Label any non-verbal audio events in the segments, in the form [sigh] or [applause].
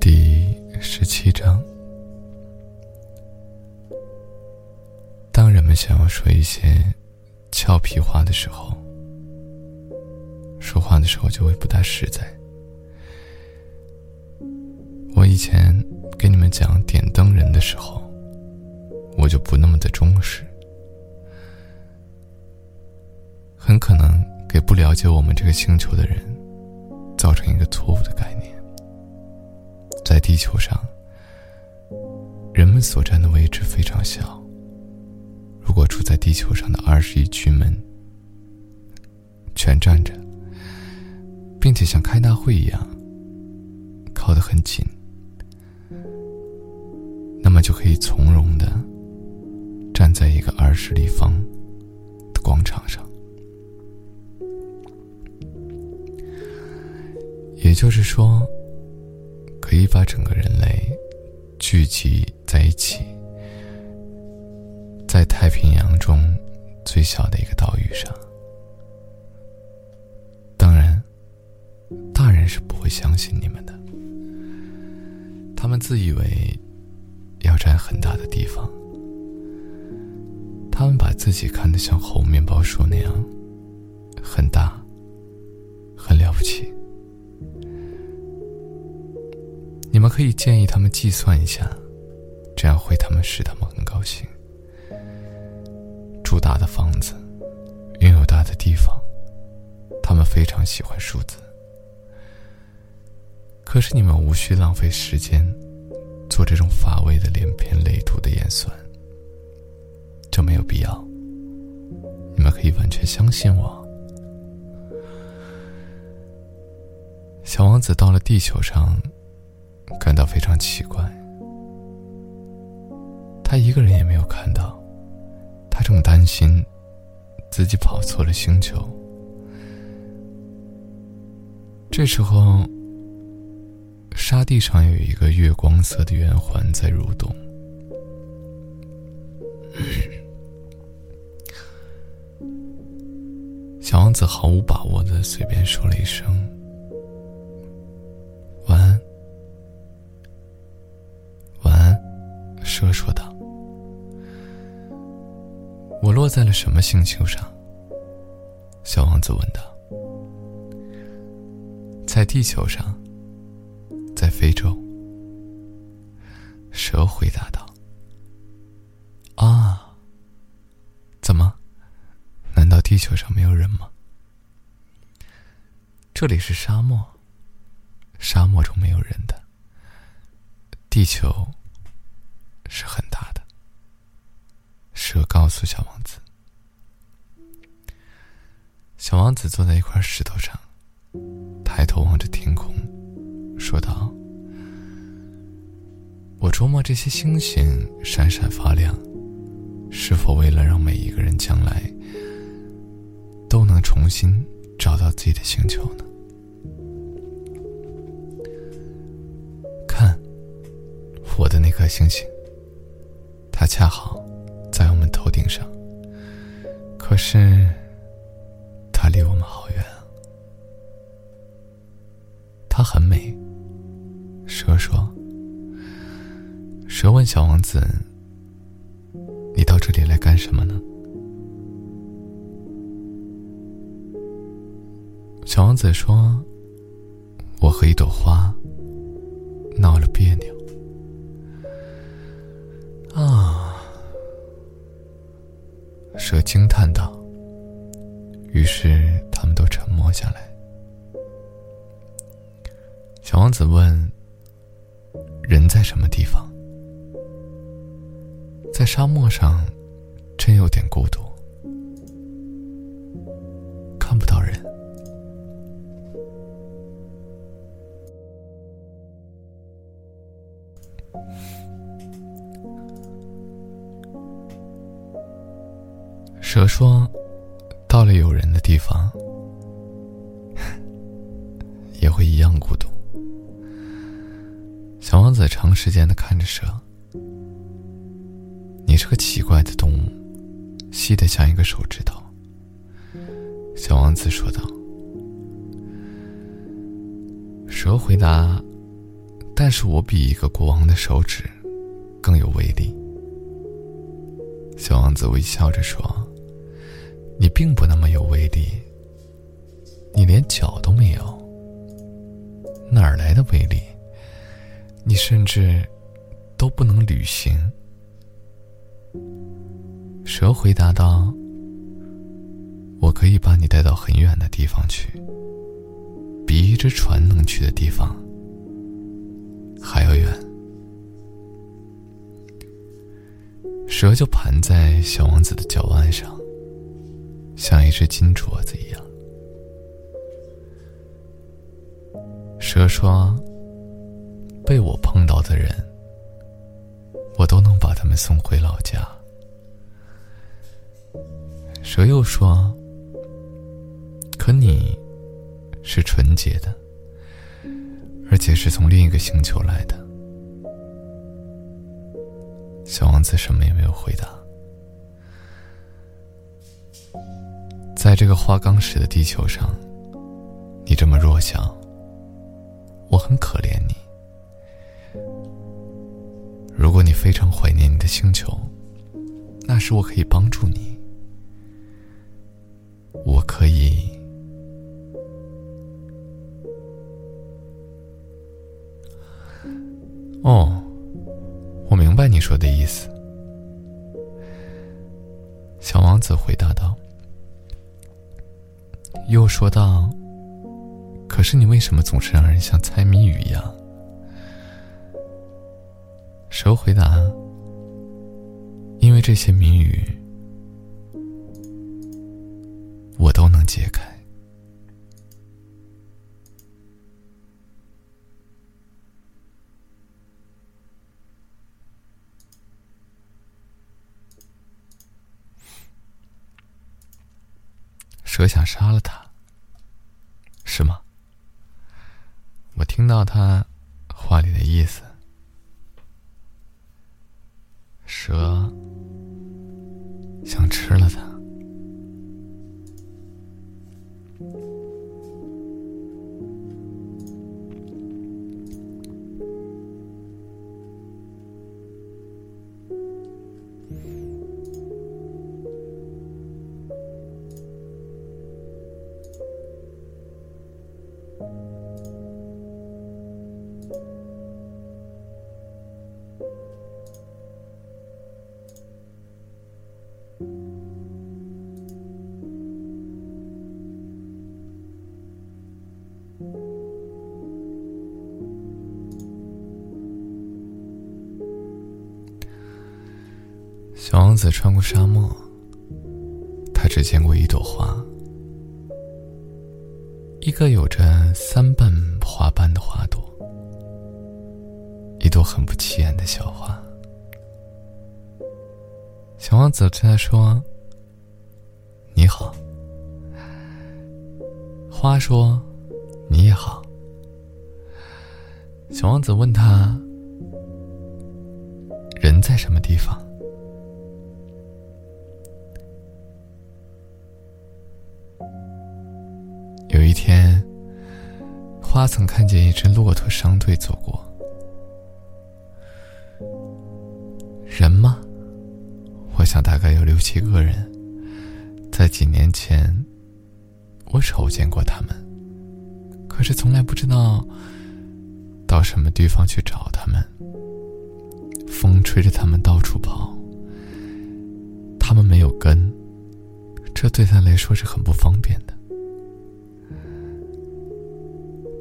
第十七章。当人们想要说一些俏皮话的时候，说话的时候就会不大实在。我以前给你们讲点灯人的时候，我就不那么的忠实，很可能给不了解我们这个星球的人造成一个错误的概念。在地球上，人们所占的位置非常小。如果住在地球上的二十亿居民全站着，并且像开大会一样靠得很近，那么就可以从容的站在一个二十立方的广场上。也就是说，可以把整个人类聚集在一起。在太平洋中最小的一个岛屿上，当然，大人是不会相信你们的。他们自以为要占很大的地方，他们把自己看得像猴面包树那样很大、很了不起。可以建议他们计算一下，这样会他们使他们很高兴。住大的房子，拥有大的地方，他们非常喜欢数字。可是你们无需浪费时间做这种乏味的连篇累牍的演算，这没有必要。你们可以完全相信我。小王子到了地球上，感到非常奇怪，他一个人也没有看到。他正担心自己跑错了星球。这时候，沙地上有一个月光色的圆环在蠕动。小王子毫无把握的随便说了一声：“蛇说道。我落在了什么星球上？小王子问道。在地球上，在非洲。蛇回答道。啊？怎么？难道地球上没有人吗？这里是沙漠，沙漠中没有人的。地球是很大的。蛇告诉小王子：“小王子坐在一块石头上，抬头望着天空，说道：‘我琢磨这些星星闪闪发亮，是否为了让每一个人将来都能重新找到自己的星球呢？’看，我的那颗星星，它恰好……”在我们头顶上，可是它离我们好远啊。它很美，蛇说。蛇问小王子：“你到这里来干什么呢？”小王子说：“我和一朵花闹了别扭。”蛇惊叹道。于是他们都沉默下来。小王子问：“人在什么地方？”在沙漠上，真有点孤独，蛇说：“到了有人的地方，也会一样孤独。”小王子长时间的看着蛇：“你是个奇怪的动物，细的像一个手指头。”小王子说道。蛇回答：“但是我比一个国王的手指更有威力。小王子微笑着说：“你并不那么有威力，你连脚都没有，哪儿来的威力？你甚至都不能旅行。”蛇回答道：“我可以把你带到很远的地方去，比一只船能去的地方还要远。”蛇就盘在小王子的脚腕上，像一只金镯子一样。蛇说：“被我碰到的人，我都能把他们送回老家。”蛇又说：“可你，是纯洁的，而且是从另一个星球来的。”小王子什么也没有回答。在这个花岗石的地球上，你这么弱小，我很可怜你。如果你非常怀念你的星球，那时我可以帮助你。我可以。哦。我明白你说的意思，小王子回答道。又说道：“可是你为什么总是让人像猜谜语一样？”蛇回答：“因为这些谜语，我都能解开。”蛇想杀了他，是吗？我听到他话里的意思，蛇想吃了他。穿过沙漠，他只见过一朵花，一个有着三瓣花瓣的花朵，一朵很不起眼的小花。小王子对他说：“你好。”花说：“你也好。”小王子问他：“人在什么地方？”一天，花曾看见一只骆驼商队走过。人吗？我想大概有六七个人。在几年前，我瞅见过他们，可是从来不知道到什么地方去找他们。风吹着他们到处跑，他们没有根，这对他来说是很不方便的。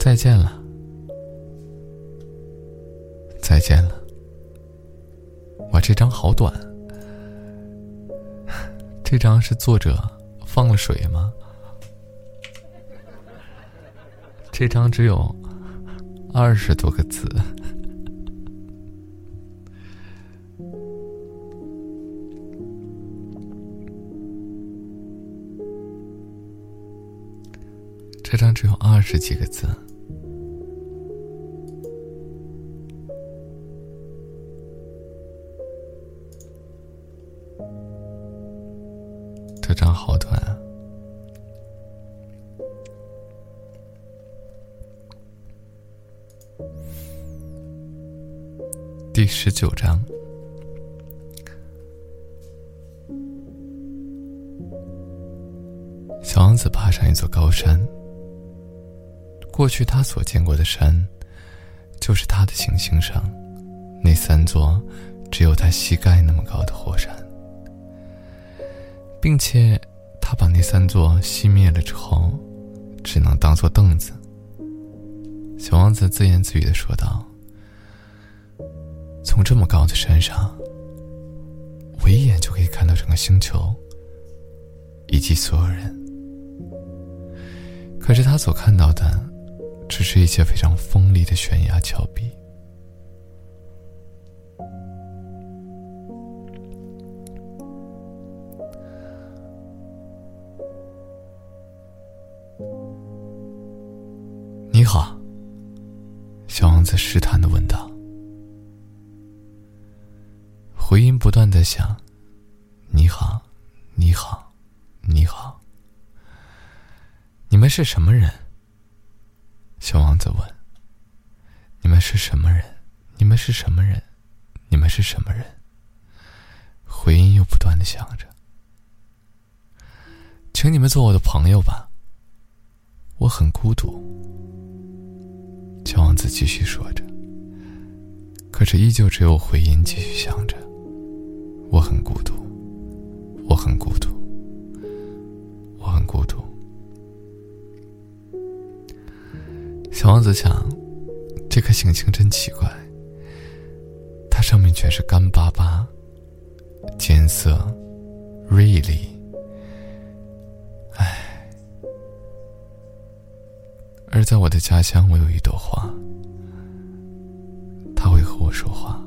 再见了，再见了。哇，这张好短。[laughs] 这张是作者放了水吗？这张只有二十多个字。[laughs] 这张只有二十几个字。十九章。小王子爬上一座高山。过去他所见过的山，就是他的行星上那三座只有他膝盖那么高的火山，并且他把那三座熄灭了之后，只能当做凳子。小王子自言自语的说道：“从这么高的山上，我一眼就可以看到整个星球以及所有人。可是他所看到的，只是一些非常锋利的悬崖峭壁。你好。”小王子试探的问道。回音不断的响：“你好，你好，你好。你们是什么人？”小王子问。“你们是什么人？你们是什么人？你们是什么人？”回音又不断的响着。“请你们做我的朋友吧。我很孤独。”小王子继续说着，可是依旧只有回音继续响着。我很孤独，我很孤独，我很孤独。小王子想，这颗行星真奇怪，它上面全是干巴巴、艰涩、锐利。而在我的家乡，我有一朵花，它会和我说话。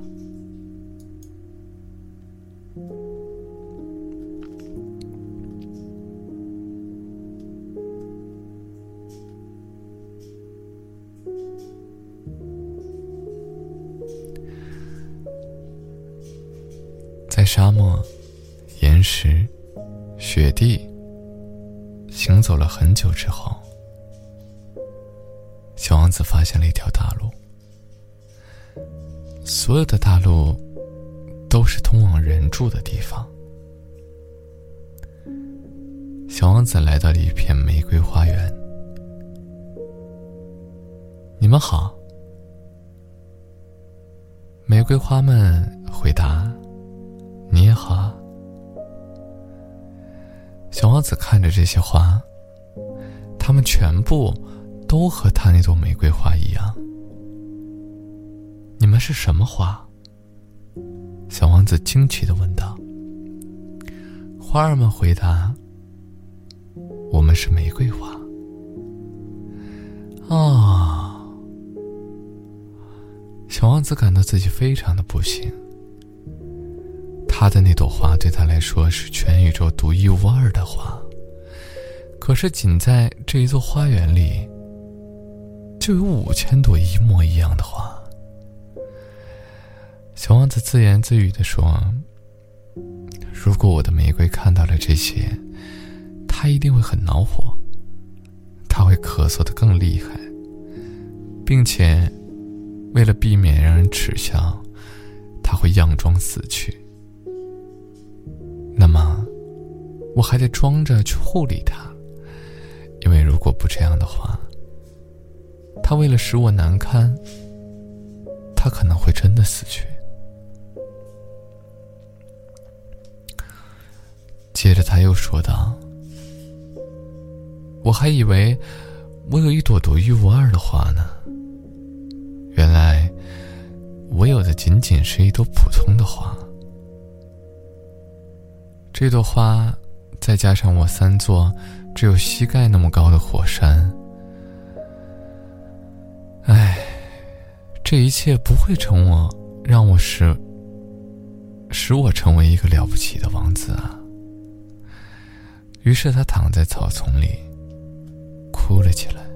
沙漠、岩石、雪地行走了很久之后。小王子发现了一条大路，所有的大路都是通往人住的地方。小王子来到了一片玫瑰花园。你们好，玫瑰花们回答：“你好。”小王子看着这些花，它们全部。都和他那朵玫瑰花一样。你们是什么花？小王子惊奇的问道。花儿们回答：“我们是玫瑰花。”啊！小王子感到自己非常的不幸。他的那朵花对他来说是全宇宙独一无二的花，可是仅在这一座花园里。就有五千朵一模一样的花。小王子自言自语的说：“如果我的玫瑰看到了这些，他一定会很恼火，他会咳嗽的更厉害，并且为了避免让人耻笑，他会佯装死去。那么，我还得装着去护理他，因为如果不这样的话。”他为了使我难堪，他可能会真的死去。接着他又说道：“我还以为我有一朵独一无二的花呢，原来我有的仅仅是一朵普通的花。这朵花，再加上我三座只有膝盖那么高的火山。”唉，这一切不会成我，让我使使我成为一个了不起的王子啊。于是他躺在草丛里，哭了起来。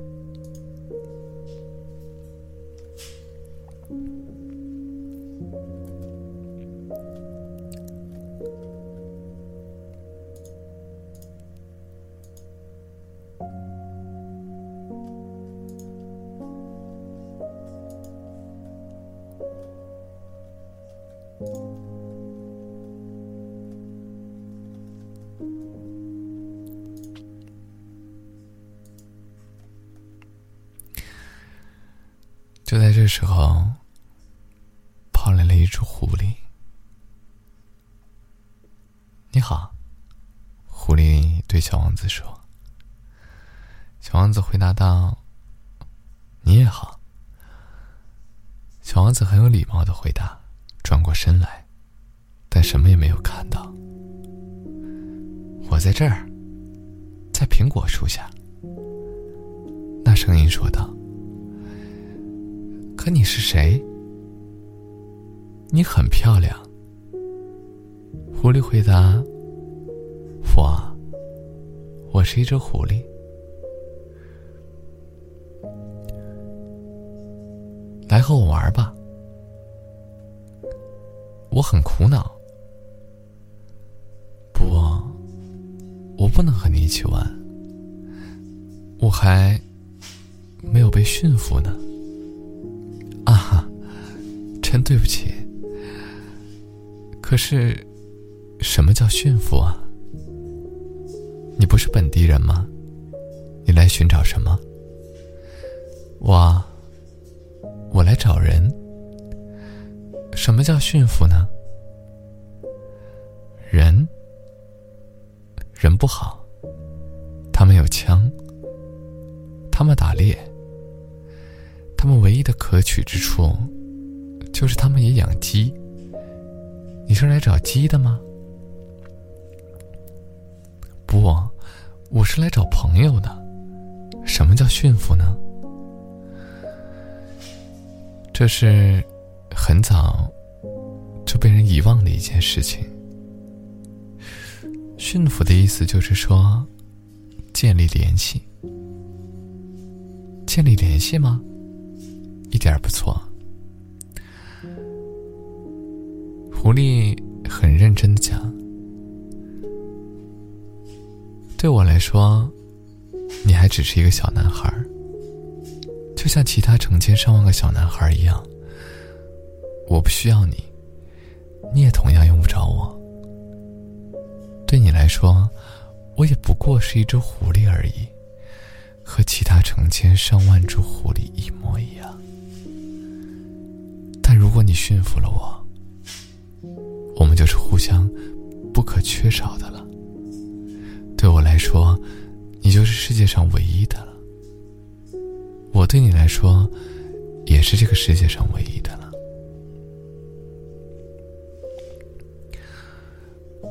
时候，跑来了一只狐狸。你好，狐狸对小王子说。小王子回答道：“你也好。”小王子很有礼貌的回答，转过身来，但什么也没有看到。我在这儿，在苹果树下。那声音说道。可你是谁？你很漂亮。狐狸回答：“我，我是一只狐狸。来和我玩吧。我很苦恼。不，我不能和你一起玩。我还没有被驯服呢。”真对不起。可是，什么叫驯服啊？你不是本地人吗？你来寻找什么？我，我来找人。什么叫驯服呢？人，人不好。他们有枪。他们打猎。他们唯一的可取之处。就是他们也养鸡。你是来找鸡的吗？不，我是来找朋友的。什么叫驯服呢？这是很早就被人遗忘的一件事情。驯服的意思就是说，建立联系。建立联系吗？一点不错。狐狸很认真的讲：“对我来说，你还只是一个小男孩就像其他成千上万个小男孩一样。我不需要你，你也同样用不着我。对你来说，我也不过是一只狐狸而已，和其他成千上万只狐狸一模一样。但如果你驯服了我，”我们就是互相不可缺少的了。对我来说，你就是世界上唯一的了。我对你来说，也是这个世界上唯一的了。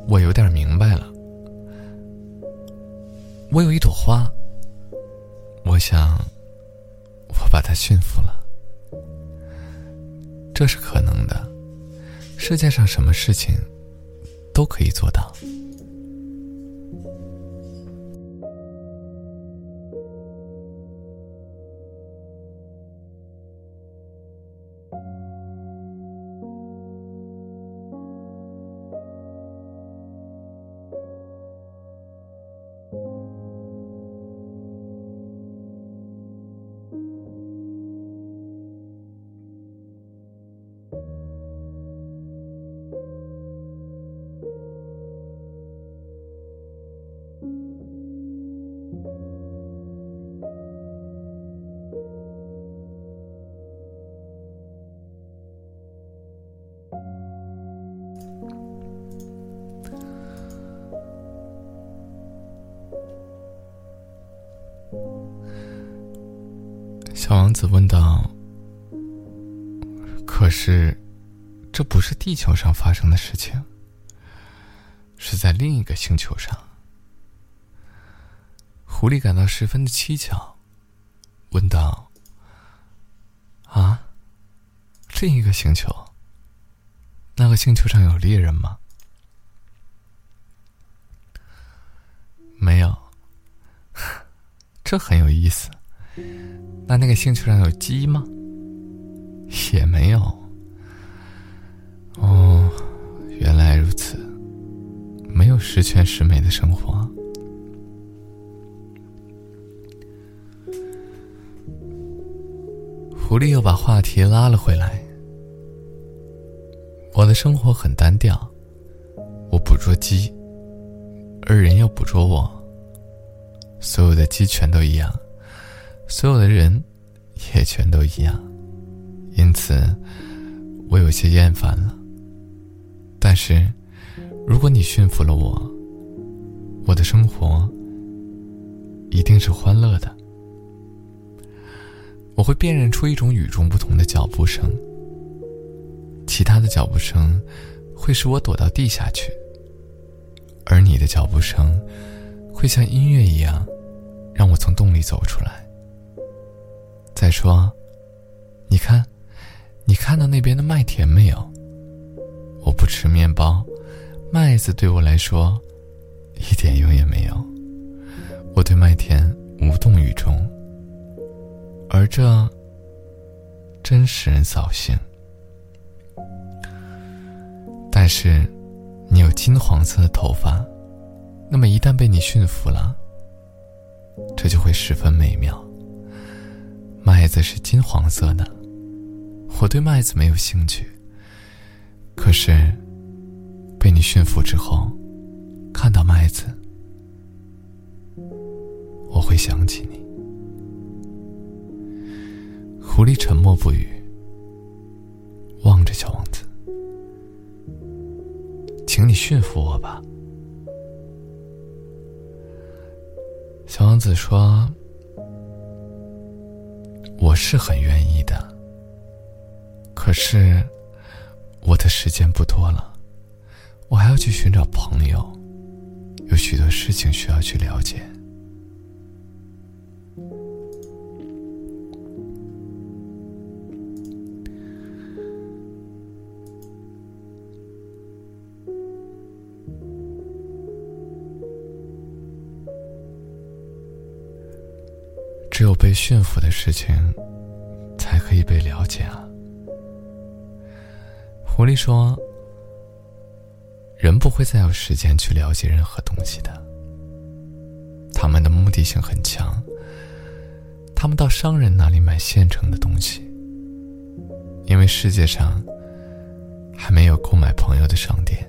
我有点明白了。我有一朵花，我想，我把它驯服了。这是可能的。世界上什么事情都可以做到。小王子问道：“可是，这不是地球上发生的事情，是在另一个星球上。”狐狸感到十分的蹊跷，问道：“啊，另一个星球？那个星球上有猎人吗？”“没有。” [laughs] 这很有意思。那那个星球上有鸡吗？也没有。哦，原来如此，没有十全十美的生活。狐狸又把话题拉了回来。我的生活很单调，我捕捉鸡，而人又捕捉我。所有的鸡全都一样，所有的人也全都一样，因此我有些厌烦了。但是，如果你驯服了我，我的生活一定是欢乐的。我会辨认出一种与众不同的脚步声。其他的脚步声会使我躲到地下去，而你的脚步声会像音乐一样，让我从洞里走出来。再说，你看，你看到那边的麦田没有？我不吃面包，麦子对我来说一点用也没有。我对麦田无动于衷，而这真使人扫兴。但是，你有金黄色的头发，那么一旦被你驯服了，这就会十分美妙。麦子是金黄色的，我对麦子没有兴趣。可是，被你驯服之后，看到麦子，我会想起你。狐狸沉默不语，望着小王子。请你驯服我吧，小王子说：“我是很愿意的，可是我的时间不多了，我还要去寻找朋友，有许多事情需要去了解。”只有被驯服的事情，才可以被了解啊。狐狸说：“人不会再有时间去了解任何东西的。他们的目的性很强。他们到商人那里买现成的东西，因为世界上还没有购买朋友的商店，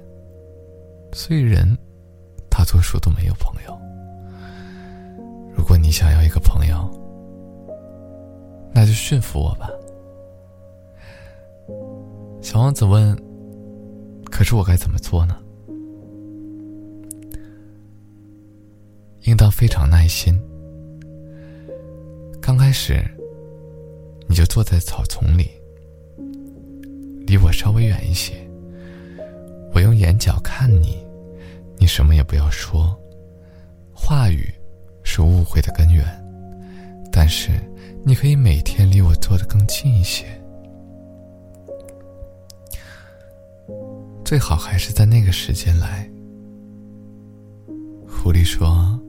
所以人大多数都没有朋友。”如果你想要一个朋友，那就驯服我吧。小王子问：“可是我该怎么做呢？”应当非常耐心。刚开始，你就坐在草丛里，离我稍微远一些。我用眼角看你，你什么也不要说，话语。是误会的根源，但是你可以每天离我坐得更近一些，最好还是在那个时间来。狐狸说：“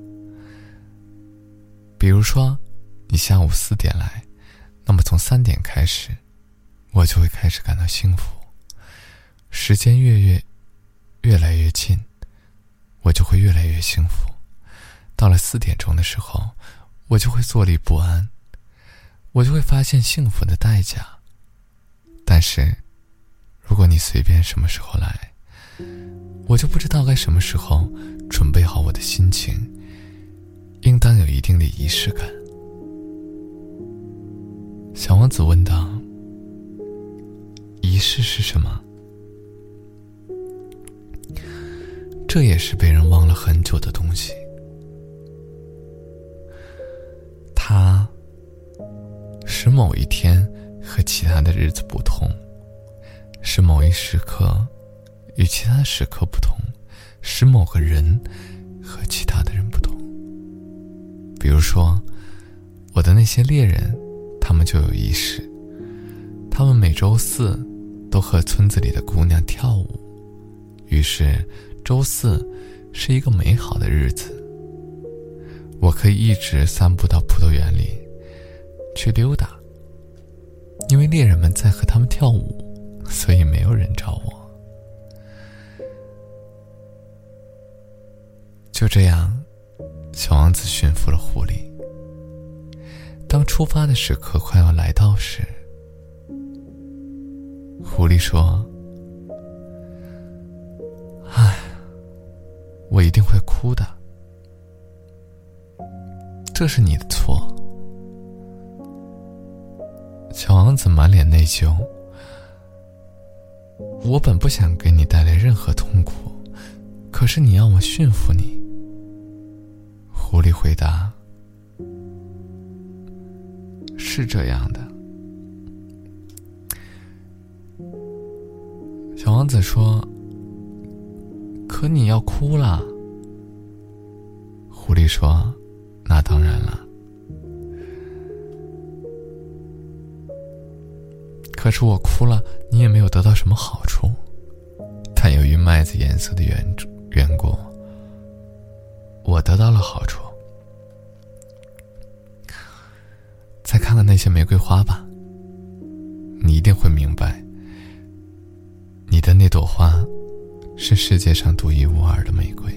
比如说，你下午四点来，那么从三点开始，我就会开始感到幸福。时间越越越来越近，我就会越来越幸福。”到了四点钟的时候，我就会坐立不安，我就会发现幸福的代价。但是，如果你随便什么时候来，我就不知道该什么时候准备好我的心情，应当有一定的仪式感。小王子问道：“仪式是什么？”这也是被人忘了很久的东西。它使某一天和其他的日子不同，使某一时刻与其他时刻不同，使某个人和其他的人不同。比如说，我的那些猎人，他们就有仪式，他们每周四都和村子里的姑娘跳舞，于是周四是一个美好的日子。我可以一直散步到葡萄园里去溜达。因为猎人们在和他们跳舞所以没有人找我。就这样小王子驯服了狐狸。当出发的时刻快要来到时狐狸说唉我一定会哭的。这是你的错。小王子满脸内疚。我本不想给你带来任何痛苦，可是你要我驯服你。狐狸回答：“是这样的。”小王子说：“可你要哭了。”狐狸说：“那当然了。”可是我哭了，你也没有得到什么好处。但由于麦子颜色的缘缘故，我得到了好处。再看看那些玫瑰花吧，你一定会明白，你的那朵花是世界上独一无二的玫瑰。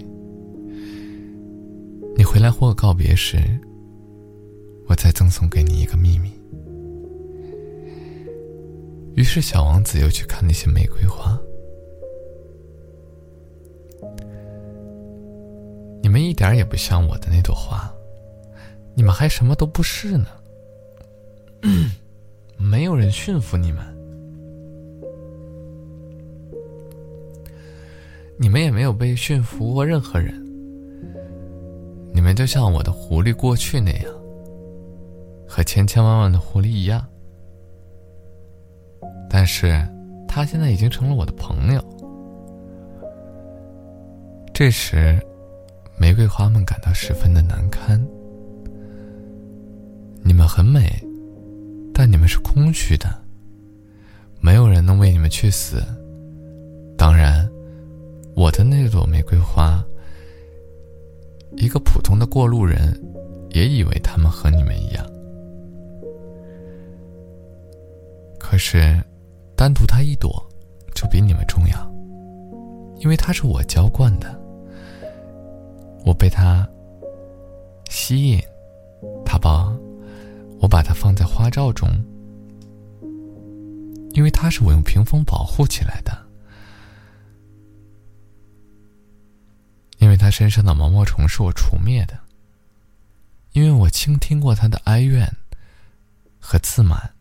回来和我告别时，我再赠送给你一个秘密。于是，小王子又去看那些玫瑰花。你们一点也不像我的那朵花，你们还什么都不是呢。[clears throat] 没有人驯服你们，你们也没有被驯服过任何人。就像我的狐狸过去那样，和千千万万的狐狸一样。但是，他现在已经成了我的朋友。这时，玫瑰花们感到十分的难堪。你们很美，但你们是空虚的，没有人能为你们去死。当然，我的那朵玫瑰花，一个普通的过路人，也以为他们和你们一样。可是。单独它一朵，就比你们重要，因为它是我浇灌的，我被它吸引，它把，我把它放在花罩中，因为它是我用屏风保护起来的，他身上的毛毛虫是我除灭的，因为我倾听过它的哀怨和自满，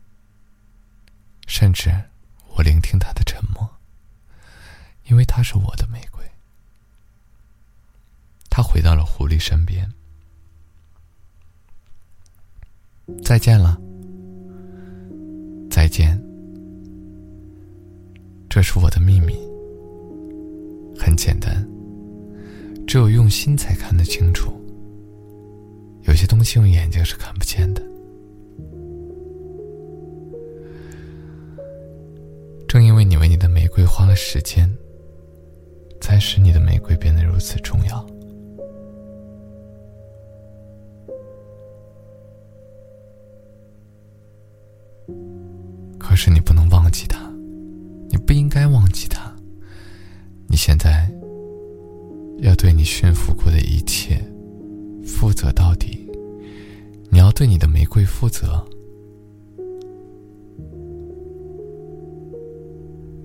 甚至。我聆听他的沉默，因为他是我的玫瑰。他回到了狐狸身边。再见了，再见。这是我的秘密，很简单，只有用心才看得清楚。有些东西用眼睛是看不见的。正因为你为你的玫瑰花了时间，才使你的玫瑰变得如此重要。可是你不能忘记他，你不应该忘记他。你现在对你驯服过的一切负责到底，你要对你的玫瑰负责。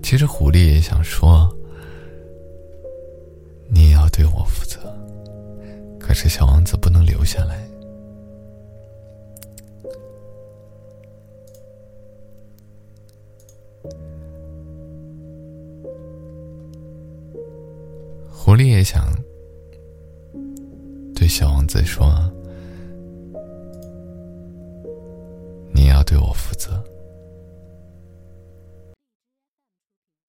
其实狐狸也想说：“你也要对我负责。”可是小王子不能留下来。